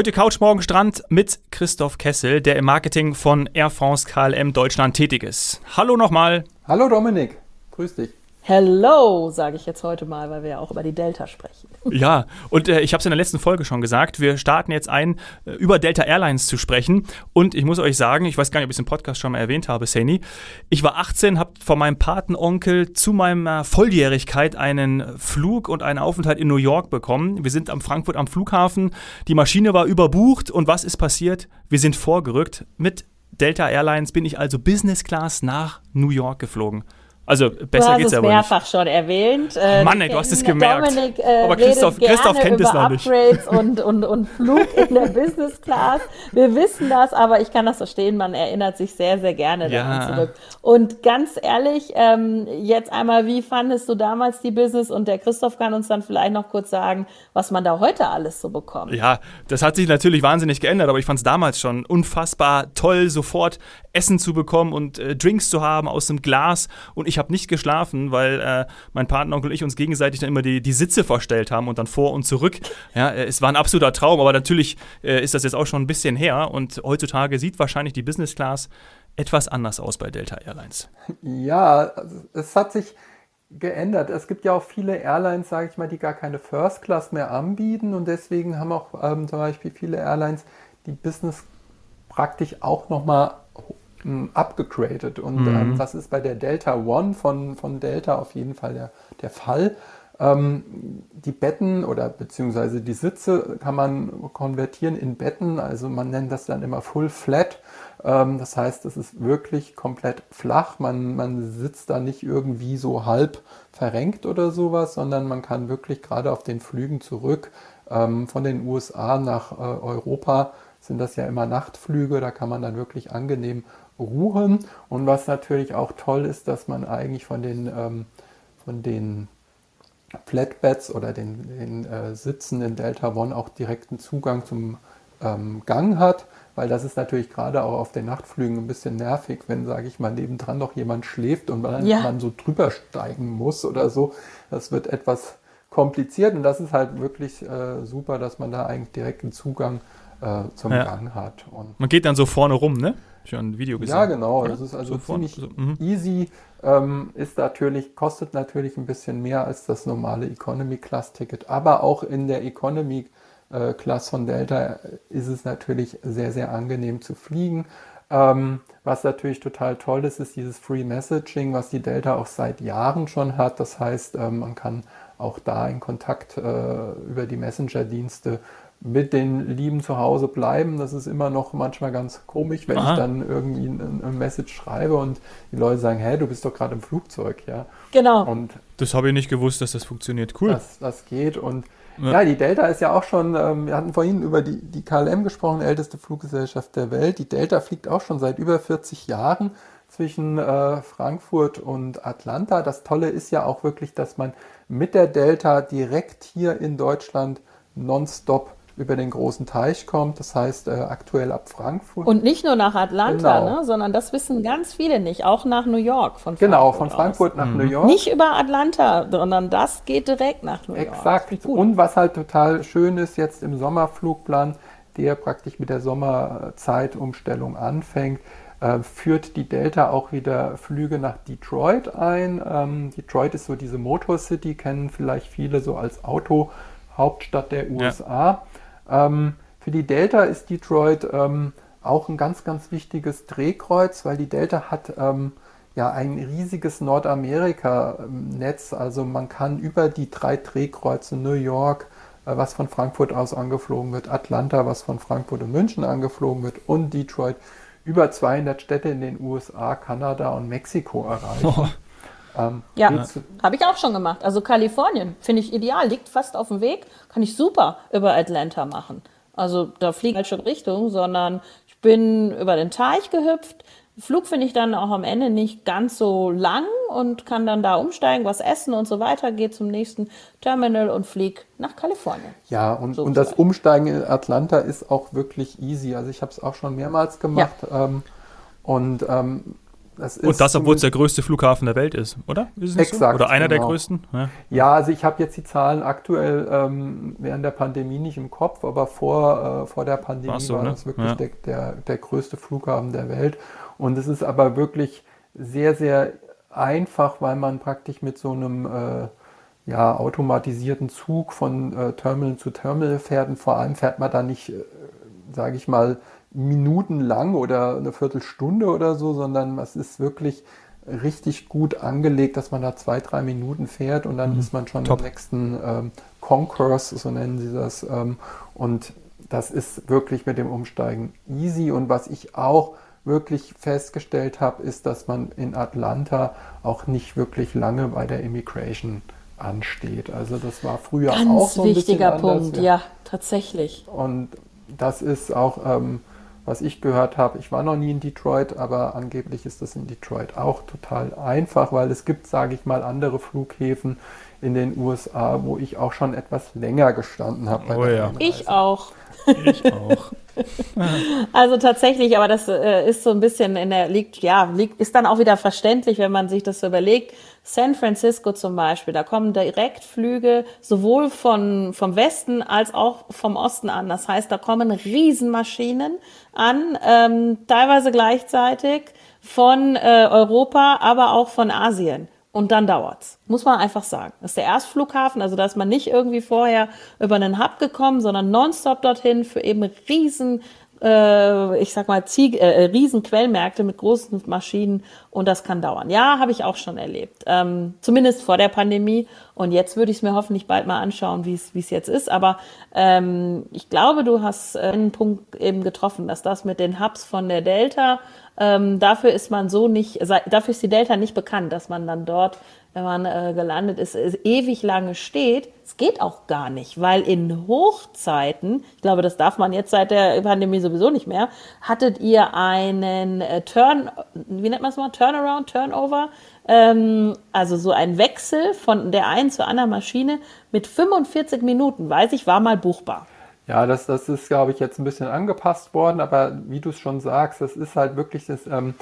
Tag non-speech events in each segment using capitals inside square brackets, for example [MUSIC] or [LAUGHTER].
Heute Couch, morgen Strand mit Christoph Kessel, der im Marketing von Air France KLM Deutschland tätig ist. Hallo nochmal. Hallo Dominik, grüß dich. Hello, sage ich jetzt heute mal, weil wir ja auch über die Delta sprechen. [LAUGHS] Ja, und äh, ich habe es in der letzten Folge schon gesagt, wir starten jetzt ein, äh, über Delta Airlines zu sprechen. Und ich muss euch sagen, ich weiß gar nicht, ob ich es im Podcast schon mal erwähnt habe, Sani. Ich war 18, habe von meinem Patenonkel zu meiner Volljährigkeit einen Flug und einen Aufenthalt in New York bekommen. Wir sind am Frankfurt am Flughafen, die Maschine war überbucht und was ist passiert? Wir sind vorgerückt. Mit Delta Airlines bin ich also Business Class nach New York geflogen. Also besser geht's aber. Du hast es mehrfach schon erwähnt. Äh, Mann, ey, du hast es gemerkt. Dominik, äh, aber Christoph, Christoph kennt es noch nicht. Upgrades [LAUGHS] und, und, und Flug in der Business Class. Wir wissen das, aber ich kann das verstehen. Man erinnert sich sehr, sehr gerne ja. daran zurück. Und ganz ehrlich, ähm, jetzt einmal, wie fandest du damals die Business? Und der Christoph kann uns dann vielleicht noch kurz sagen, was man da heute alles so bekommt. Ja, das hat sich natürlich wahnsinnig geändert, aber ich fand es damals schon unfassbar toll, sofort Essen zu bekommen und äh, Drinks zu haben aus dem Glas. Und ich habe nicht geschlafen, weil äh, mein Partneronkel und ich uns gegenseitig dann immer die, die Sitze vorstellt haben und dann vor und zurück. Ja, äh, es war ein absoluter Traum, aber natürlich äh, ist das jetzt auch schon ein bisschen her und heutzutage sieht wahrscheinlich die Business Class etwas anders aus bei Delta Airlines. Ja, es hat sich geändert. Es gibt ja auch viele Airlines, sage ich mal, die gar keine First Class mehr anbieten und deswegen haben auch ähm, zum Beispiel viele Airlines die Business praktisch auch nochmal abgegradet. Und mhm. ähm, das ist bei der Delta One von, von Delta auf jeden Fall der, der Fall. Ähm, die Betten oder beziehungsweise die Sitze kann man konvertieren in Betten. Also man nennt das dann immer Full Flat. Ähm, das heißt, es ist wirklich komplett flach. Man, man sitzt da nicht irgendwie so halb verrenkt oder sowas, sondern man kann wirklich gerade auf den Flügen zurück ähm, von den USA nach äh, Europa sind das ja immer Nachtflüge, da kann man dann wirklich angenehm ruhen. Und was natürlich auch toll ist, dass man eigentlich von den, ähm, von den Flatbeds oder den, den äh, Sitzen in Delta One auch direkten Zugang zum ähm, Gang hat, weil das ist natürlich gerade auch auf den Nachtflügen ein bisschen nervig, wenn, sage ich mal, nebendran noch jemand schläft und man, ja. man so drüber steigen muss oder so. Das wird etwas kompliziert und das ist halt wirklich äh, super, dass man da eigentlich direkten Zugang äh, zum ja. Gang hat. Und man geht dann so vorne rum, ne? Schon ein Video gesehen. Ja, genau. Ja, das ist also so ziemlich so, mhm. easy. Ähm, ist natürlich, kostet natürlich ein bisschen mehr als das normale Economy Class Ticket. Aber auch in der Economy äh, Class von Delta ist es natürlich sehr, sehr angenehm zu fliegen. Ähm, was natürlich total toll ist, ist dieses Free Messaging, was die Delta auch seit Jahren schon hat. Das heißt, ähm, man kann auch da in Kontakt äh, über die Messenger-Dienste mit den Lieben zu Hause bleiben. Das ist immer noch manchmal ganz komisch, wenn Aha. ich dann irgendwie ein, ein, Message schreibe und die Leute sagen, hä, du bist doch gerade im Flugzeug, ja. Genau. Und das habe ich nicht gewusst, dass das funktioniert. Cool. Das, das geht und ja. ja. die Delta ist ja auch schon, ähm, wir hatten vorhin über die, die KLM gesprochen, älteste Fluggesellschaft der Welt. Die Delta fliegt auch schon seit über 40 Jahren zwischen äh, Frankfurt und Atlanta. Das Tolle ist ja auch wirklich, dass man mit der Delta direkt hier in Deutschland nonstop über den großen Teich kommt, das heißt äh, aktuell ab Frankfurt. Und nicht nur nach Atlanta, genau. ne, sondern das wissen ganz viele nicht, auch nach New York von Frankfurt Genau, von Frankfurt aus. nach mhm. New York. Nicht über Atlanta, sondern das geht direkt nach New York. Exakt. Und was halt total schön ist jetzt im Sommerflugplan, der praktisch mit der Sommerzeitumstellung anfängt, äh, führt die Delta auch wieder Flüge nach Detroit ein. Ähm, Detroit ist so diese Motor City, kennen vielleicht viele so als Autohauptstadt der USA. Ja. Ähm, für die Delta ist Detroit ähm, auch ein ganz, ganz wichtiges Drehkreuz, weil die Delta hat ähm, ja ein riesiges Nordamerika-Netz. Also man kann über die drei Drehkreuze New York, äh, was von Frankfurt aus angeflogen wird, Atlanta, was von Frankfurt und München angeflogen wird und Detroit über 200 Städte in den USA, Kanada und Mexiko erreichen. [LAUGHS] Ähm, ja, habe ich auch schon gemacht. Also Kalifornien finde ich ideal, liegt fast auf dem Weg, kann ich super über Atlanta machen. Also da fliege ich schon Richtung, sondern ich bin über den Teich gehüpft. Flug finde ich dann auch am Ende nicht ganz so lang und kann dann da umsteigen, was essen und so weiter, gehe zum nächsten Terminal und fliege nach Kalifornien. Ja, und, und das Umsteigen in Atlanta ist auch wirklich easy. Also ich habe es auch schon mehrmals gemacht. Ja. Ähm, und ähm, das Und das, obwohl es der größte Flughafen der Welt ist, oder? Ist exakt. So? Oder einer genau. der größten? Ja, ja also ich habe jetzt die Zahlen aktuell ähm, während der Pandemie nicht im Kopf, aber vor, äh, vor der Pandemie so, war ne? das wirklich ja. der, der, der größte Flughafen der Welt. Und es ist aber wirklich sehr, sehr einfach, weil man praktisch mit so einem äh, ja, automatisierten Zug von äh, Terminal zu Terminal fährt. Und vor allem fährt man da nicht, äh, sage ich mal, minutenlang oder eine Viertelstunde oder so, sondern es ist wirklich richtig gut angelegt, dass man da zwei, drei Minuten fährt und dann mhm. ist man schon Top. im nächsten ähm, Concourse, so nennen sie das. Ähm, und das ist wirklich mit dem Umsteigen easy. Und was ich auch wirklich festgestellt habe, ist, dass man in Atlanta auch nicht wirklich lange bei der Immigration ansteht. Also das war früher Ganz auch so ein wichtiger Punkt, ja, tatsächlich. Und das ist auch ähm, was ich gehört habe, ich war noch nie in Detroit, aber angeblich ist das in Detroit auch total einfach, weil es gibt, sage ich mal, andere Flughäfen in den USA, wo ich auch schon etwas länger gestanden habe. Oh ja. Ich auch. Ich auch. [LAUGHS] also tatsächlich, aber das äh, ist so ein bisschen in der liegt ja liegt ist dann auch wieder verständlich, wenn man sich das so überlegt. San Francisco zum Beispiel, da kommen Direktflüge sowohl von vom Westen als auch vom Osten an. Das heißt, da kommen Riesenmaschinen an, ähm, teilweise gleichzeitig von äh, Europa, aber auch von Asien. Und dann dauert's. Muss man einfach sagen. Das ist der Erstflughafen, also da ist man nicht irgendwie vorher über einen Hub gekommen, sondern nonstop dorthin für eben riesen äh, ich sag mal, Zieg äh, Riesenquellmärkte mit großen Maschinen und das kann dauern. Ja, habe ich auch schon erlebt. Ähm, zumindest vor der Pandemie. Und jetzt würde ich es mir hoffentlich bald mal anschauen, wie es jetzt ist. Aber ähm, ich glaube, du hast äh, einen Punkt eben getroffen, dass das mit den Hubs von der Delta, ähm, dafür ist man so nicht, dafür ist die Delta nicht bekannt, dass man dann dort wenn man äh, gelandet ist, ewig lange steht. Es geht auch gar nicht, weil in Hochzeiten, ich glaube, das darf man jetzt seit der Pandemie sowieso nicht mehr, hattet ihr einen äh, Turn, wie nennt man es mal, Turnaround, Turnover, ähm, also so ein Wechsel von der einen zur anderen Maschine mit 45 Minuten, weiß ich, war mal buchbar. Ja, das, das ist, glaube ich, jetzt ein bisschen angepasst worden, aber wie du es schon sagst, das ist halt wirklich das, ähm,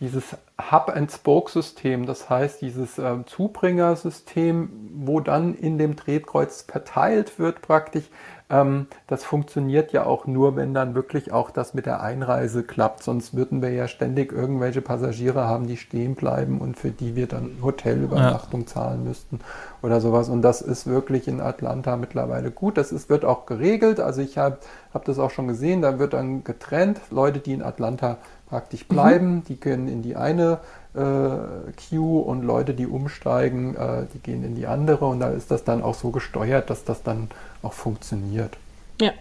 dieses Hub-and-Spoke-System, das heißt dieses äh, Zubringersystem, wo dann in dem Drehkreuz verteilt wird praktisch, ähm, das funktioniert ja auch nur, wenn dann wirklich auch das mit der Einreise klappt. Sonst würden wir ja ständig irgendwelche Passagiere haben, die stehen bleiben und für die wir dann Hotelübernachtung ja. zahlen müssten oder sowas. Und das ist wirklich in Atlanta mittlerweile gut. Das ist, wird auch geregelt. Also ich habe hab das auch schon gesehen, da wird dann getrennt. Leute, die in Atlanta praktisch bleiben. Mhm. Die können in die eine äh, Queue und Leute, die umsteigen, äh, die gehen in die andere und da ist das dann auch so gesteuert, dass das dann auch funktioniert. Ja.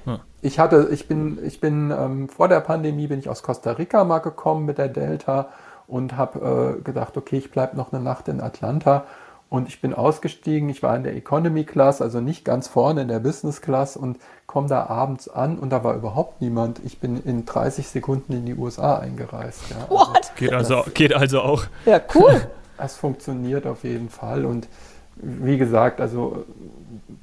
Ich hatte, ich bin, ich bin ähm, vor der Pandemie bin ich aus Costa Rica mal gekommen mit der Delta und habe äh, gedacht, okay, ich bleibe noch eine Nacht in Atlanta und ich bin ausgestiegen, ich war in der Economy Class, also nicht ganz vorne in der Business Class und komme da abends an und da war überhaupt niemand. Ich bin in 30 Sekunden in die USA eingereist. Ja. What? Also, geht, also, geht also auch. Ja, cool. [LAUGHS] Es funktioniert auf jeden Fall und wie gesagt, also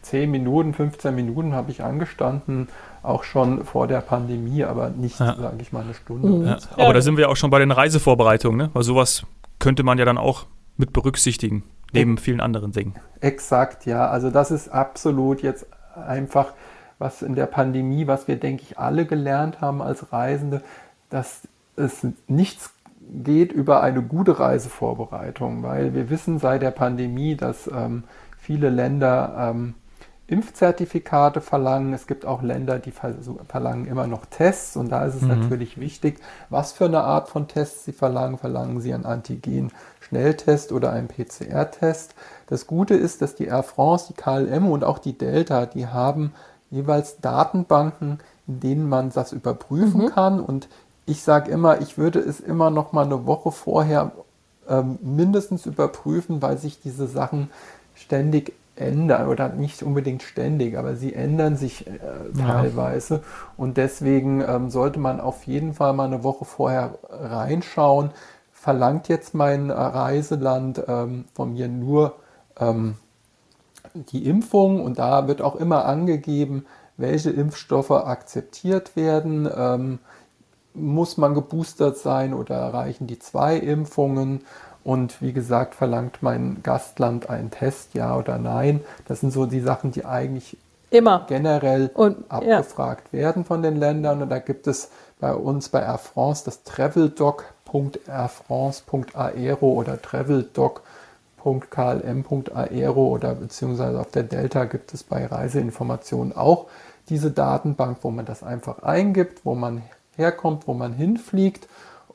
10 Minuten, 15 Minuten habe ich angestanden, auch schon vor der Pandemie, aber nicht, ja. sage ich mal, eine Stunde. Mhm. Ja. Aber da sind wir auch schon bei den Reisevorbereitungen, ne? weil sowas könnte man ja dann auch mit berücksichtigen. Neben vielen anderen Dingen. Exakt, ja. Also das ist absolut jetzt einfach, was in der Pandemie, was wir, denke ich, alle gelernt haben als Reisende, dass es nichts geht über eine gute Reisevorbereitung, weil wir wissen seit der Pandemie, dass ähm, viele Länder ähm, Impfzertifikate verlangen. Es gibt auch Länder, die verlangen immer noch Tests und da ist es mhm. natürlich wichtig, was für eine Art von Tests sie verlangen. Verlangen sie einen Antigen-Schnelltest oder einen PCR-Test? Das Gute ist, dass die Air France, die KLM und auch die Delta, die haben jeweils Datenbanken, in denen man das überprüfen mhm. kann und ich sage immer, ich würde es immer noch mal eine Woche vorher ähm, mindestens überprüfen, weil sich diese Sachen ständig ändern oder nicht unbedingt ständig, aber sie ändern sich äh, teilweise. Ja. Und deswegen ähm, sollte man auf jeden Fall mal eine Woche vorher reinschauen. Verlangt jetzt mein äh, Reiseland ähm, von mir nur ähm, die Impfung und da wird auch immer angegeben, welche Impfstoffe akzeptiert werden. Ähm, muss man geboostert sein oder reichen die zwei Impfungen? Und wie gesagt, verlangt mein Gastland einen Test, ja oder nein? Das sind so die Sachen, die eigentlich Immer. generell und, abgefragt ja. werden von den Ländern. Und da gibt es bei uns bei Air France das traveldoc.airfrance.aero oder traveldoc.klm.aero oder beziehungsweise auf der Delta gibt es bei Reiseinformationen auch diese Datenbank, wo man das einfach eingibt, wo man herkommt, wo man hinfliegt.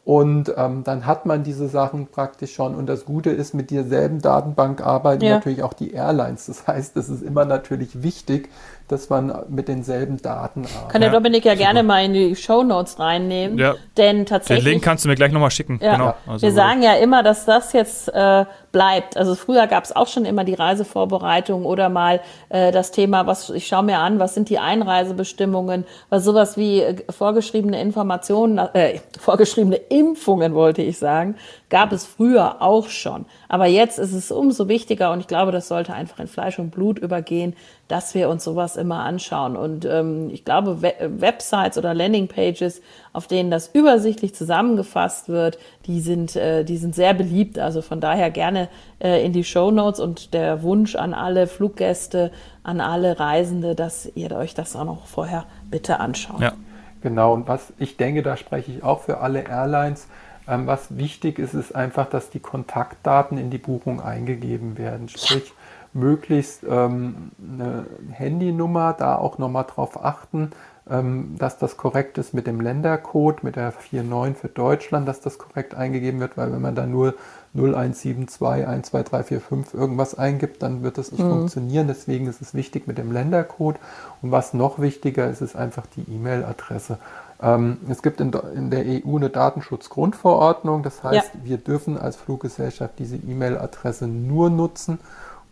Und ähm, dann hat man diese Sachen praktisch schon. Und das Gute ist, mit derselben Datenbank arbeiten ja. natürlich auch die Airlines. Das heißt, es ist immer natürlich wichtig, dass man mit denselben Daten arbeitet. Kann der Dominik ja, gerne mal in die Show Notes reinnehmen. Ja. Denn tatsächlich. Den Link kannst du mir gleich nochmal schicken. Ja. Genau. Also wir sagen ja immer, dass das jetzt äh, bleibt. Also früher gab es auch schon immer die Reisevorbereitung oder mal äh, das Thema, was ich schaue mir an, was sind die Einreisebestimmungen, was sowas wie äh, vorgeschriebene Informationen, äh, vorgeschriebene Impfungen wollte ich sagen, gab es früher auch schon. Aber jetzt ist es umso wichtiger und ich glaube, das sollte einfach in Fleisch und Blut übergehen, dass wir uns sowas immer anschauen. Und ähm, ich glaube, Websites oder Landingpages, auf denen das übersichtlich zusammengefasst wird, die sind, äh, die sind sehr beliebt. Also von daher gerne äh, in die Show Notes und der Wunsch an alle Fluggäste, an alle Reisende, dass ihr euch das auch noch vorher bitte anschaut. Ja. Genau, und was ich denke, da spreche ich auch für alle Airlines. Ähm, was wichtig ist, ist einfach, dass die Kontaktdaten in die Buchung eingegeben werden. Sprich, möglichst ähm, eine Handynummer, da auch nochmal drauf achten, ähm, dass das korrekt ist mit dem Ländercode, mit der 49 für Deutschland, dass das korrekt eingegeben wird, weil wenn man da nur 0172 12345 irgendwas eingibt, dann wird das nicht mhm. funktionieren. Deswegen ist es wichtig mit dem Ländercode. Und was noch wichtiger ist, ist einfach die E-Mail-Adresse. Ähm, es gibt in, in, der EU eine Datenschutzgrundverordnung. Das heißt, ja. wir dürfen als Fluggesellschaft diese E-Mail-Adresse nur nutzen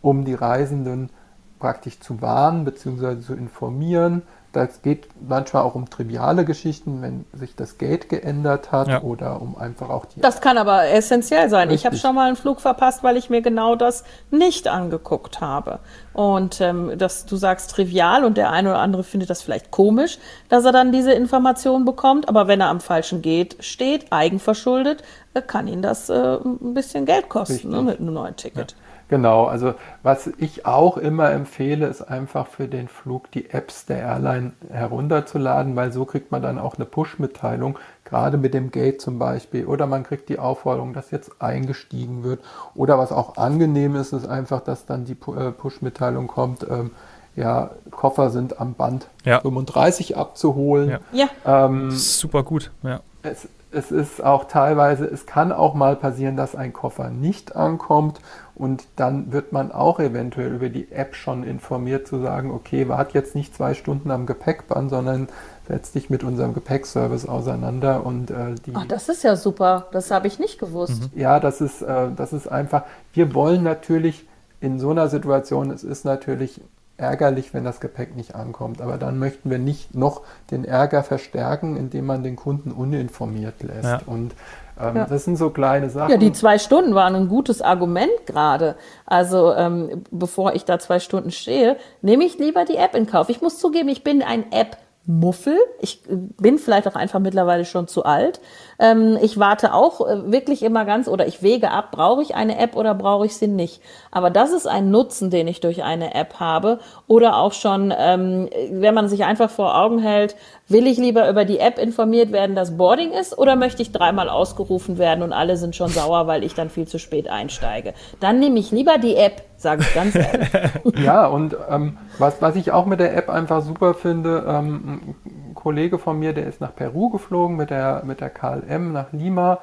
um die Reisenden praktisch zu warnen bzw. zu informieren. Das geht manchmal auch um triviale Geschichten, wenn sich das Gate geändert hat ja. oder um einfach auch die. Das kann aber essentiell sein. Richtig. Ich habe schon mal einen Flug verpasst, weil ich mir genau das nicht angeguckt habe. Und ähm, dass du sagst trivial und der eine oder andere findet das vielleicht komisch, dass er dann diese Information bekommt. Aber wenn er am falschen Gate steht, eigenverschuldet, äh, kann ihn das äh, ein bisschen Geld kosten ne, mit einem neuen Ticket. Ja. Genau, also was ich auch immer empfehle, ist einfach für den Flug die Apps der Airline herunterzuladen, weil so kriegt man dann auch eine Push-Mitteilung, gerade mit dem Gate zum Beispiel. Oder man kriegt die Aufforderung, dass jetzt eingestiegen wird. Oder was auch angenehm ist, ist einfach, dass dann die äh, Push-Mitteilung kommt, ähm, ja, Koffer sind am Band ja. 35 abzuholen. Ja, ja. Ähm, super gut. Ja. Es, es ist auch teilweise, es kann auch mal passieren, dass ein Koffer nicht ankommt und dann wird man auch eventuell über die App schon informiert zu sagen, okay, wart jetzt nicht zwei Stunden am Gepäckband, sondern setz dich mit unserem Gepäckservice auseinander und äh, die. Ach, das ist ja super. Das habe ich nicht gewusst. Mhm. Ja, das ist, äh, das ist einfach. Wir wollen natürlich in so einer Situation, es ist natürlich ärgerlich, wenn das Gepäck nicht ankommt. Aber dann möchten wir nicht noch den Ärger verstärken, indem man den Kunden uninformiert lässt. Ja. Und ähm, ja. das sind so kleine Sachen. Ja, die zwei Stunden waren ein gutes Argument gerade. Also ähm, bevor ich da zwei Stunden stehe, nehme ich lieber die App in Kauf. Ich muss zugeben, ich bin ein App. Muffel. Ich äh, bin vielleicht auch einfach mittlerweile schon zu alt. Ähm, ich warte auch äh, wirklich immer ganz oder ich wege ab, brauche ich eine App oder brauche ich sie nicht. Aber das ist ein Nutzen, den ich durch eine App habe. Oder auch schon, ähm, wenn man sich einfach vor Augen hält, will ich lieber über die App informiert werden, dass Boarding ist oder möchte ich dreimal ausgerufen werden und alle sind schon sauer, weil ich dann viel zu spät einsteige. Dann nehme ich lieber die App, sage ich ganz ehrlich. [LAUGHS] ja, und ähm, was, was ich auch mit der App einfach super finde, ähm, Kollege von mir, der ist nach Peru geflogen mit der, mit der KLM nach Lima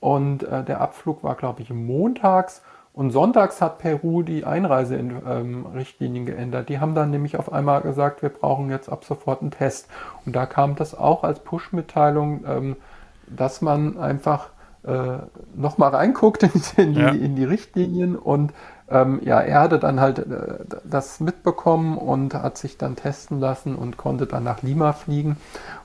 und äh, der Abflug war, glaube ich, montags. Und sonntags hat Peru die Einreiserichtlinien ähm, geändert. Die haben dann nämlich auf einmal gesagt, wir brauchen jetzt ab sofort einen Test. Und da kam das auch als Push-Mitteilung, ähm, dass man einfach äh, nochmal reinguckt in, in, die, ja. in die Richtlinien und ähm, ja, er hatte dann halt äh, das mitbekommen und hat sich dann testen lassen und konnte dann nach Lima fliegen.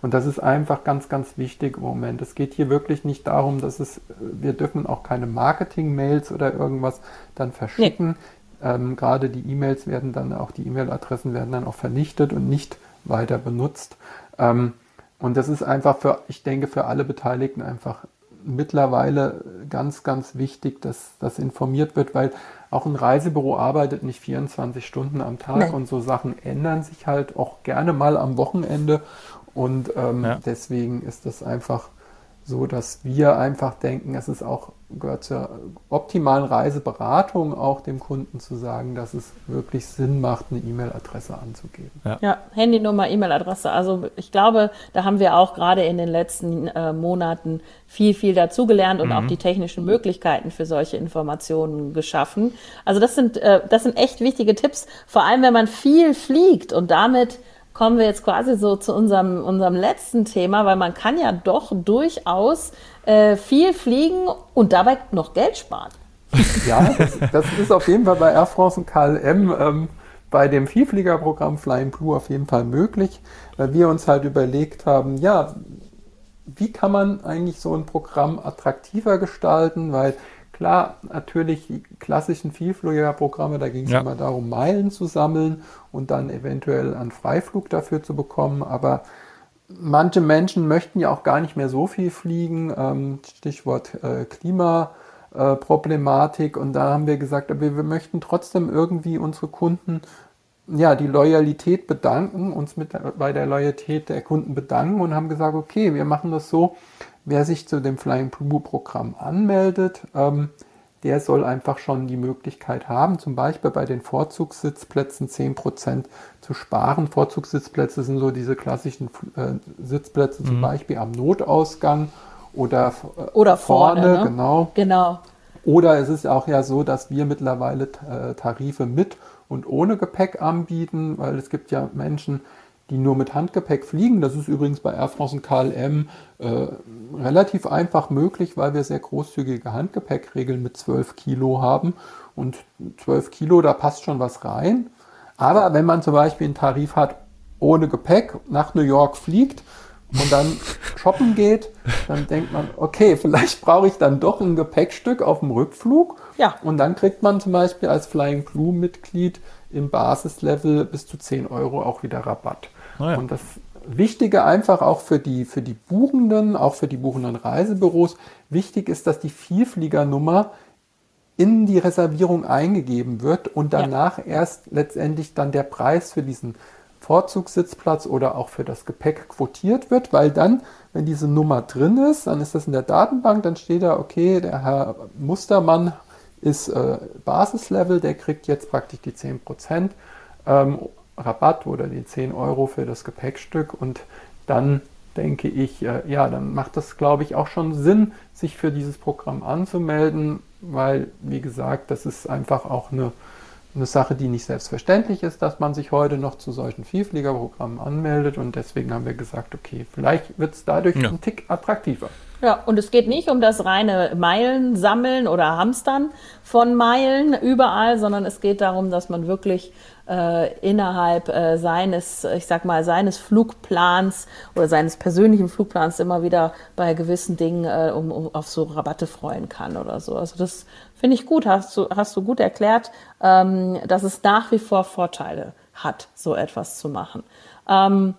Und das ist einfach ganz, ganz wichtig im Moment. Es geht hier wirklich nicht darum, dass es, wir dürfen auch keine Marketing-Mails oder irgendwas dann verschicken. Nee. Ähm, Gerade die E-Mails werden dann auch, die E-Mail-Adressen werden dann auch vernichtet und nicht weiter benutzt. Ähm, Und das ist einfach für, ich denke, für alle Beteiligten einfach mittlerweile ganz, ganz wichtig, dass das informiert wird, weil auch ein Reisebüro arbeitet nicht 24 Stunden am Tag nee. und so Sachen ändern sich halt auch gerne mal am Wochenende. Und ähm, ja. deswegen ist das einfach so dass wir einfach denken, es ist auch gehört zur optimalen Reiseberatung auch dem Kunden zu sagen, dass es wirklich Sinn macht, eine E-Mail-Adresse anzugeben. Ja. ja, Handynummer, E-Mail-Adresse. Also ich glaube, da haben wir auch gerade in den letzten äh, Monaten viel, viel dazugelernt und mhm. auch die technischen Möglichkeiten für solche Informationen geschaffen. Also das sind, äh, das sind echt wichtige Tipps, vor allem wenn man viel fliegt und damit kommen wir jetzt quasi so zu unserem, unserem letzten Thema, weil man kann ja doch durchaus äh, viel fliegen und dabei noch Geld sparen. [LAUGHS] Ja, das, das ist auf jeden Fall bei Air France und KLM ähm, bei dem Vielfliegerprogramm Flying Blue auf jeden Fall möglich, weil wir uns halt überlegt haben, ja, wie kann man eigentlich so ein Programm attraktiver gestalten, weil Klar, natürlich die klassischen Vielfliegerprogramme, da ging es ja. immer darum, Meilen zu sammeln und dann eventuell einen Freiflug dafür zu bekommen. Aber manche Menschen möchten ja auch gar nicht mehr so viel fliegen. Ähm, Stichwort äh, Klimaproblematik. und da haben wir gesagt, wir, wir möchten trotzdem irgendwie unsere Kunden ja, die Loyalität bedanken, uns mit bei der Loyalität der Kunden bedanken und haben gesagt, okay, wir machen das so, Wer sich zu dem Flying Blue Programm anmeldet, ähm, der soll einfach schon die Möglichkeit haben, zum Beispiel bei den Vorzugssitzplätzen 10% zu sparen. Vorzugssitzplätze sind so diese klassischen äh, Sitzplätze, mhm. zum Beispiel am Notausgang oder, äh, oder vorne, vorne ne? genau. genau. Oder es ist auch ja so, dass wir mittlerweile äh, Tarife mit und ohne Gepäck anbieten, weil es gibt ja Menschen, die nur mit Handgepäck fliegen. Das ist übrigens bei Air France und KLM äh, relativ einfach möglich, weil wir sehr großzügige Handgepäckregeln mit 12 Kilo haben. Und 12 Kilo, da passt schon was rein. Aber wenn man zum Beispiel einen Tarif hat ohne Gepäck, nach New York fliegt und dann [LAUGHS] shoppen geht, dann denkt man, okay, vielleicht brauche ich dann doch ein Gepäckstück auf dem Rückflug. Ja. Und dann kriegt man zum Beispiel als Flying Blue Mitglied im Basislevel bis zu 10 Euro auch wieder Rabatt. Oh ja. Und das Wichtige einfach auch für die, für die Buchenden, auch für die buchenden Reisebüros, wichtig ist, dass die Vielfliegernummer in die Reservierung eingegeben wird und danach ja. erst letztendlich dann der Preis für diesen Vorzugssitzplatz oder auch für das Gepäck quotiert wird, weil dann, wenn diese Nummer drin ist, dann ist das in der Datenbank, dann steht da, okay, der Herr Mustermann ist äh, Basislevel, der kriegt jetzt praktisch die 10%. Ähm, Rabatt oder die 10 Euro für das Gepäckstück und dann denke ich, äh, ja, dann macht das, glaube ich, auch schon Sinn, sich für dieses Programm anzumelden, weil, wie gesagt, das ist einfach auch eine, eine Sache, die nicht selbstverständlich ist, dass man sich heute noch zu solchen Vielfliegerprogrammen anmeldet und deswegen haben wir gesagt, okay, vielleicht wird es dadurch ja. ein Tick attraktiver. Ja, und es geht nicht um das reine Meilen sammeln oder Hamstern von Meilen überall, sondern es geht darum, dass man wirklich äh, innerhalb äh, seines, ich sag mal, seines Flugplans oder seines persönlichen Flugplans immer wieder bei gewissen Dingen äh, um, um auf so Rabatte freuen kann oder so. Also das finde ich gut, hast du, hast du gut erklärt, ähm, dass es nach wie vor Vorteile hat, so etwas zu machen. Ähm,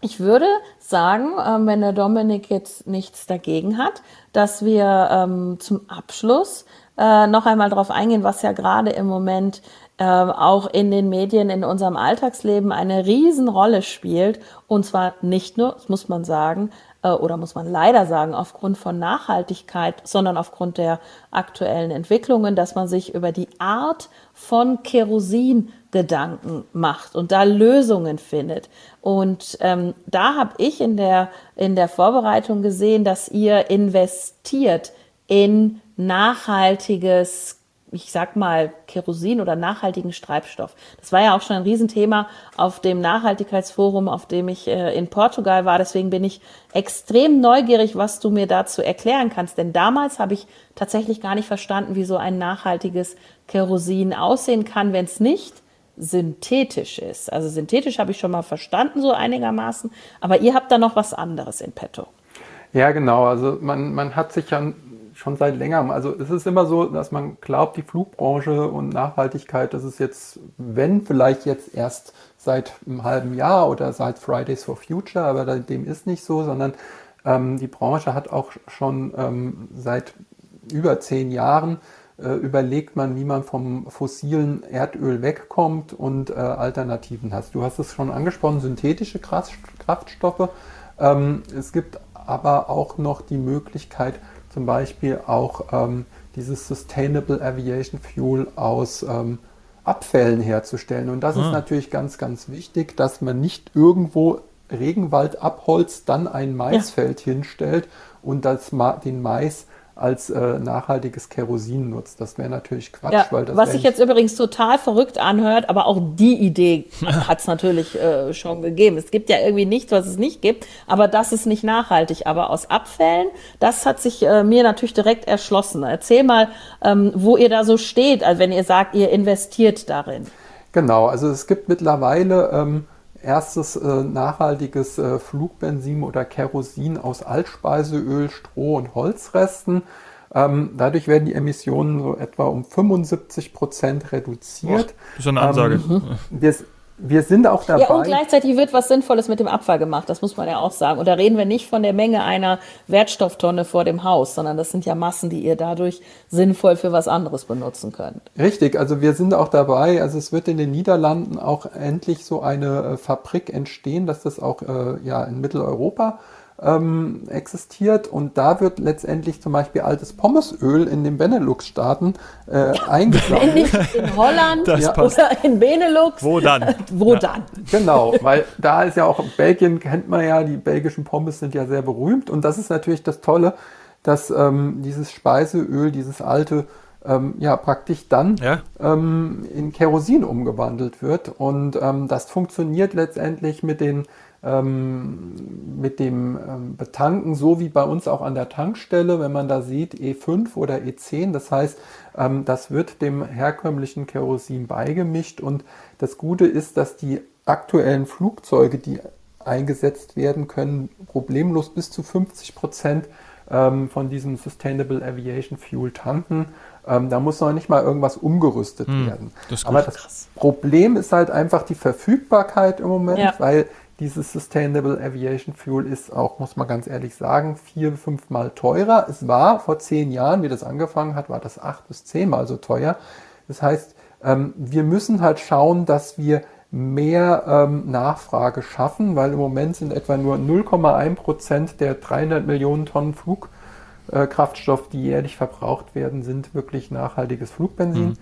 ich würde sagen, ähm, wenn der Dominik jetzt nichts dagegen hat, dass wir ähm, zum Abschluss äh, noch einmal darauf eingehen, was ja gerade im Moment äh, auch in den Medien, in unserem Alltagsleben eine Riesenrolle spielt. Und zwar nicht nur, das muss man sagen, äh, oder muss man leider sagen, aufgrund von Nachhaltigkeit, sondern aufgrund der aktuellen Entwicklungen, dass man sich über die Art von Kerosin Gedanken macht und da Lösungen findet. Und ähm, da habe ich in der, in der Vorbereitung gesehen, dass ihr investiert in nachhaltiges ich sag mal, Kerosin oder nachhaltigen Treibstoff. Das war ja auch schon ein Riesenthema auf dem Nachhaltigkeitsforum, auf dem ich äh, in Portugal war. Deswegen bin ich extrem neugierig, was du mir dazu erklären kannst. Denn damals habe ich tatsächlich gar nicht verstanden, wie so ein nachhaltiges Kerosin aussehen kann, wenn es nicht synthetisch ist. Also synthetisch habe ich schon mal verstanden, so einigermaßen. Aber ihr habt da noch was anderes in petto. Ja, genau. Also man, man hat sich ja schon seit längerem. Also es ist immer so, dass man glaubt, die Flugbranche und Nachhaltigkeit, das ist jetzt, wenn vielleicht jetzt erst seit einem halben Jahr oder seit Fridays for Future, aber dem ist nicht so, sondern ähm, die Branche hat auch schon ähm, seit über zehn Jahren überlegt man, wie man vom fossilen Erdöl wegkommt und äh, Alternativen hat. Du hast es schon angesprochen, synthetische Kraftstoffe. Ähm, es gibt aber auch noch die Möglichkeit, zum Beispiel auch ähm, dieses Sustainable Aviation Fuel aus ähm, Abfällen herzustellen. Und das ah. ist natürlich ganz, ganz wichtig, dass man nicht irgendwo Regenwald abholzt, dann ein Maisfeld ja. hinstellt und das, den Mais als äh, nachhaltiges Kerosin nutzt. Das wäre natürlich Quatsch. Ja, weil das was sich jetzt übrigens total verrückt anhört, aber auch die Idee [LAUGHS] hat es natürlich äh, schon gegeben. Es gibt ja irgendwie nichts, was es nicht gibt, aber das ist nicht nachhaltig. Aber aus Abfällen, das hat sich äh, mir natürlich direkt erschlossen. Erzähl mal, ähm, wo ihr da so steht, also wenn ihr sagt, ihr investiert darin. Genau, also es gibt mittlerweile ähm, erstes äh, nachhaltiges äh, Flugbenzin oder Kerosin aus Altspeiseöl, Stroh und Holzresten. Ähm, dadurch werden die Emissionen so etwa um 75 Prozent reduziert. Oh, das ist eine Ansage. Ähm, wir, wir sind auch dabei. Ja, und gleichzeitig wird was Sinnvolles mit dem Abfall gemacht, das muss man ja auch sagen. Und da reden wir nicht von der Menge einer Wertstofftonne vor dem Haus, sondern das sind ja Massen, die ihr dadurch sinnvoll für was anderes benutzen könnt. Richtig, also wir sind auch dabei. Also es wird in den Niederlanden auch endlich so eine äh, Fabrik entstehen, dass das auch äh, ja, in Mitteleuropa ähm, existiert und da wird letztendlich zum Beispiel altes Pommesöl in den Benelux-Staaten äh, eingesammelt. Wenn nicht in Holland ja. oder in Benelux. Wo dann? Wo ja. dann? Genau, weil da ist ja auch, Belgien kennt man ja, die belgischen Pommes sind ja sehr berühmt und das ist natürlich das Tolle, dass ähm, dieses Speiseöl, dieses alte ähm, ja praktisch dann ja. Ähm, in Kerosin umgewandelt wird. Und ähm, das funktioniert letztendlich mit den ähm, mit dem ähm, Betanken, so wie bei uns auch an der Tankstelle, wenn man da sieht E5 oder E10. Das heißt, ähm, das wird dem herkömmlichen Kerosin beigemischt und das Gute ist, dass die aktuellen Flugzeuge, die eingesetzt werden können, problemlos bis zu 50 Prozent ähm, von diesem Sustainable Aviation Fuel tanken. Ähm, da muss noch nicht mal irgendwas umgerüstet hm, werden. Das Aber das. Problem ist halt einfach die Verfügbarkeit im Moment, ja. weil dieses Sustainable Aviation Fuel ist auch, muss man ganz ehrlich sagen, vier, fünfmal teurer. Es war vor zehn Jahren, wie das angefangen hat, war das acht bis zehnmal so teuer. Das heißt, ähm, wir müssen halt schauen, dass wir mehr ähm, Nachfrage schaffen, weil im Moment sind etwa nur 0,1 Prozent der 300 Millionen Tonnen Flugkraftstoff, die jährlich verbraucht werden, sind wirklich nachhaltiges Flugbenzin. Mhm.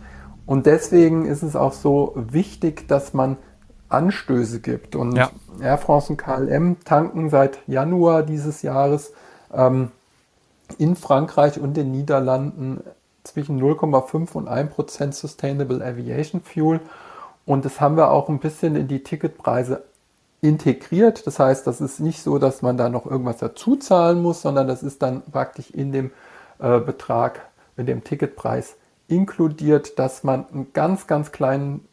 Und deswegen ist es auch so wichtig, dass man Anstöße gibt. Und ja. Air France und KLM tanken seit Januar dieses Jahres ähm, in Frankreich und den Niederlanden zwischen 0,5 und 1 Prozent Sustainable Aviation Fuel. Und das haben wir auch ein bisschen in die Ticketpreise integriert. Das heißt, das ist nicht so, dass man da noch irgendwas dazu zahlen muss, sondern das ist dann praktisch in dem äh, Betrag, in dem Ticketpreis inkludiert, dass man einen ganz, ganz kleinen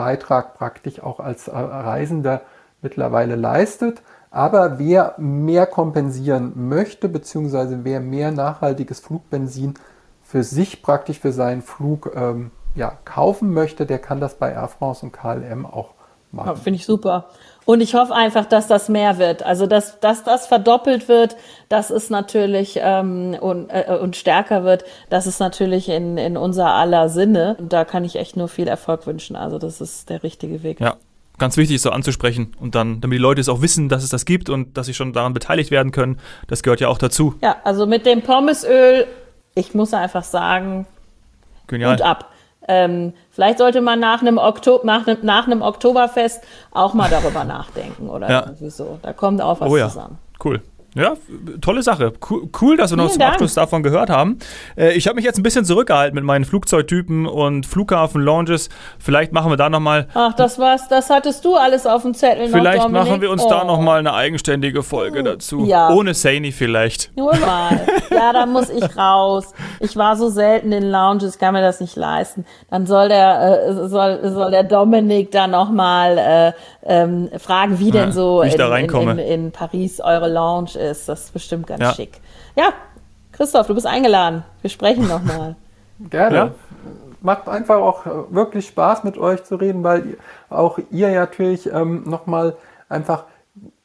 Beitrag praktisch auch als Reisender mittlerweile leistet. Aber wer mehr kompensieren möchte, beziehungsweise wer mehr nachhaltiges Flugbenzin für sich praktisch für seinen Flug ähm, ja, kaufen möchte, der kann das bei Air France und KLM auch machen. Ja, Finde ich super. Und ich hoffe einfach, dass das mehr wird. Also, dass, dass das verdoppelt wird, dass es natürlich ähm, und, äh, und stärker wird, das ist natürlich in, in unser aller Sinne. Und da kann ich echt nur viel Erfolg wünschen. Also, das ist der richtige Weg. Ja, ganz wichtig ist so anzusprechen und dann, damit die Leute es auch wissen, dass es das gibt und dass sie schon daran beteiligt werden können. Das gehört ja auch dazu. Ja, also mit dem Pommesöl, ich muss einfach sagen, Genial. und ab. Ähm, vielleicht sollte man nach einem, Oktober, nach, einem, nach einem Oktoberfest auch mal darüber [LAUGHS] nachdenken oder ja. irgendwie so. Da kommt auch was oh ja. zusammen. Cool. Ja, tolle Sache. Cool, dass wir noch zum Abschluss davon gehört haben. Äh, ich habe mich jetzt ein bisschen zurückgehalten mit meinen Flugzeugtypen und Flughafen-Lounges. Vielleicht machen wir da nochmal. Ach, das war's. Das hattest du alles auf dem Zettel. Vielleicht noch, machen wir uns oh. da nochmal eine eigenständige Folge dazu. Ja. Ohne Saini vielleicht. Nur mal. ja, da muss ich raus. Ich war so selten in Lounges, kann mir das nicht leisten. Dann soll der, äh, soll, soll der Dominik da nochmal äh, ähm, fragen, wie denn so in, in, in, in Paris eure Lounge ist. Das ist bestimmt ganz ja. schick. Ja, Christoph, du bist eingeladen. Wir sprechen nochmal. [LAUGHS] Gerne. Ja? Macht einfach auch wirklich Spaß mit euch zu reden, weil auch ihr natürlich ähm, nochmal einfach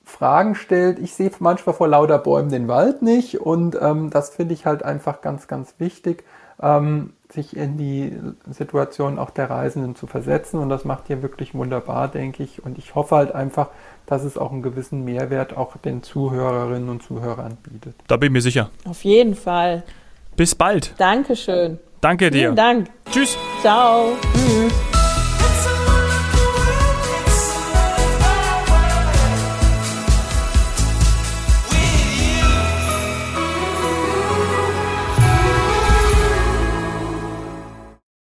Fragen stellt. Ich sehe manchmal vor lauter Bäumen den Wald nicht und ähm, das finde ich halt einfach ganz, ganz wichtig, ähm, sich in die Situation auch der Reisenden zu versetzen und das macht ihr wirklich wunderbar, denke ich. Und ich hoffe halt einfach, dass es auch einen gewissen Mehrwert auch den Zuhörerinnen und Zuhörern bietet. Da bin ich mir sicher. Auf jeden Fall. Bis bald. Dankeschön. Danke dir. Vielen Dank. Tschüss. Ciao. Tschüss.